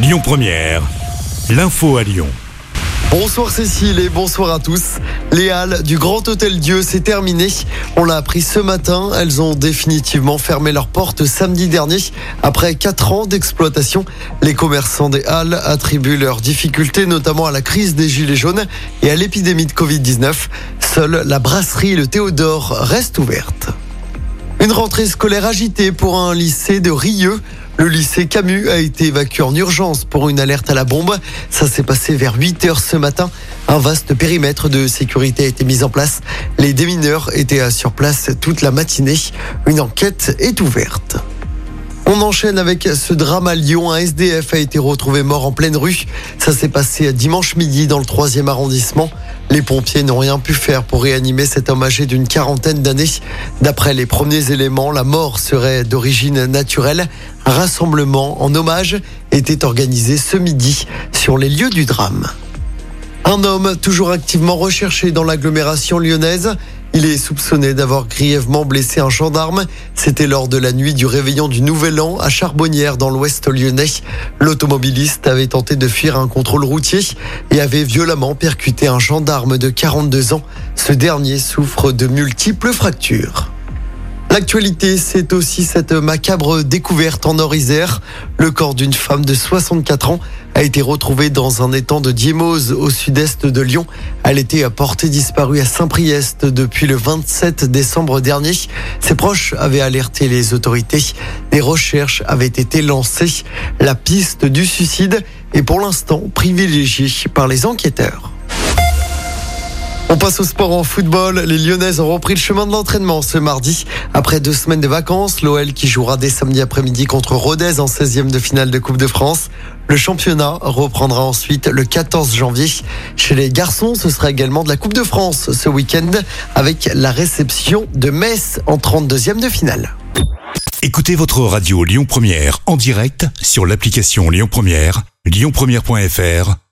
Lyon Première, l'info à Lyon. Bonsoir Cécile et bonsoir à tous. Les halles du Grand Hôtel Dieu, c'est terminé. On l'a appris ce matin. Elles ont définitivement fermé leurs portes samedi dernier. Après quatre ans d'exploitation, les commerçants des halles attribuent leurs difficultés notamment à la crise des Gilets jaunes et à l'épidémie de Covid-19. Seule la brasserie Le Théodore reste ouverte. Une rentrée scolaire agitée pour un lycée de Rieux. Le lycée Camus a été évacué en urgence pour une alerte à la bombe. Ça s'est passé vers 8 heures ce matin. Un vaste périmètre de sécurité a été mis en place. Les démineurs étaient sur place toute la matinée. Une enquête est ouverte. On enchaîne avec ce drame à Lyon. Un SDF a été retrouvé mort en pleine rue. Ça s'est passé dimanche midi dans le troisième arrondissement. Les pompiers n'ont rien pu faire pour réanimer cet homme âgé d'une quarantaine d'années. D'après les premiers éléments, la mort serait d'origine naturelle. Un rassemblement en hommage était organisé ce midi sur les lieux du drame. Un homme toujours activement recherché dans l'agglomération lyonnaise. Il est soupçonné d'avoir grièvement blessé un gendarme. C'était lors de la nuit du réveillon du Nouvel An à Charbonnières dans l'ouest lyonnais. L'automobiliste avait tenté de fuir un contrôle routier et avait violemment percuté un gendarme de 42 ans. Ce dernier souffre de multiples fractures. L'actualité, c'est aussi cette macabre découverte en Nord-Isère. Le corps d'une femme de 64 ans a été retrouvé dans un étang de Diemose au sud-est de Lyon. Elle était portée disparue à Saint-Priest depuis le 27 décembre dernier. Ses proches avaient alerté les autorités. Des recherches avaient été lancées. La piste du suicide est pour l'instant privilégiée par les enquêteurs. On passe au sport en football. Les Lyonnaises ont repris le chemin de l'entraînement ce mardi. Après deux semaines de vacances, l'OL qui jouera dès samedi après-midi contre Rodez en 16e de finale de Coupe de France. Le championnat reprendra ensuite le 14 janvier. Chez les garçons, ce sera également de la Coupe de France ce week-end avec la réception de Metz en 32e de finale. Écoutez votre radio Lyon Première en direct sur l'application Lyon Première, lyonpremière.fr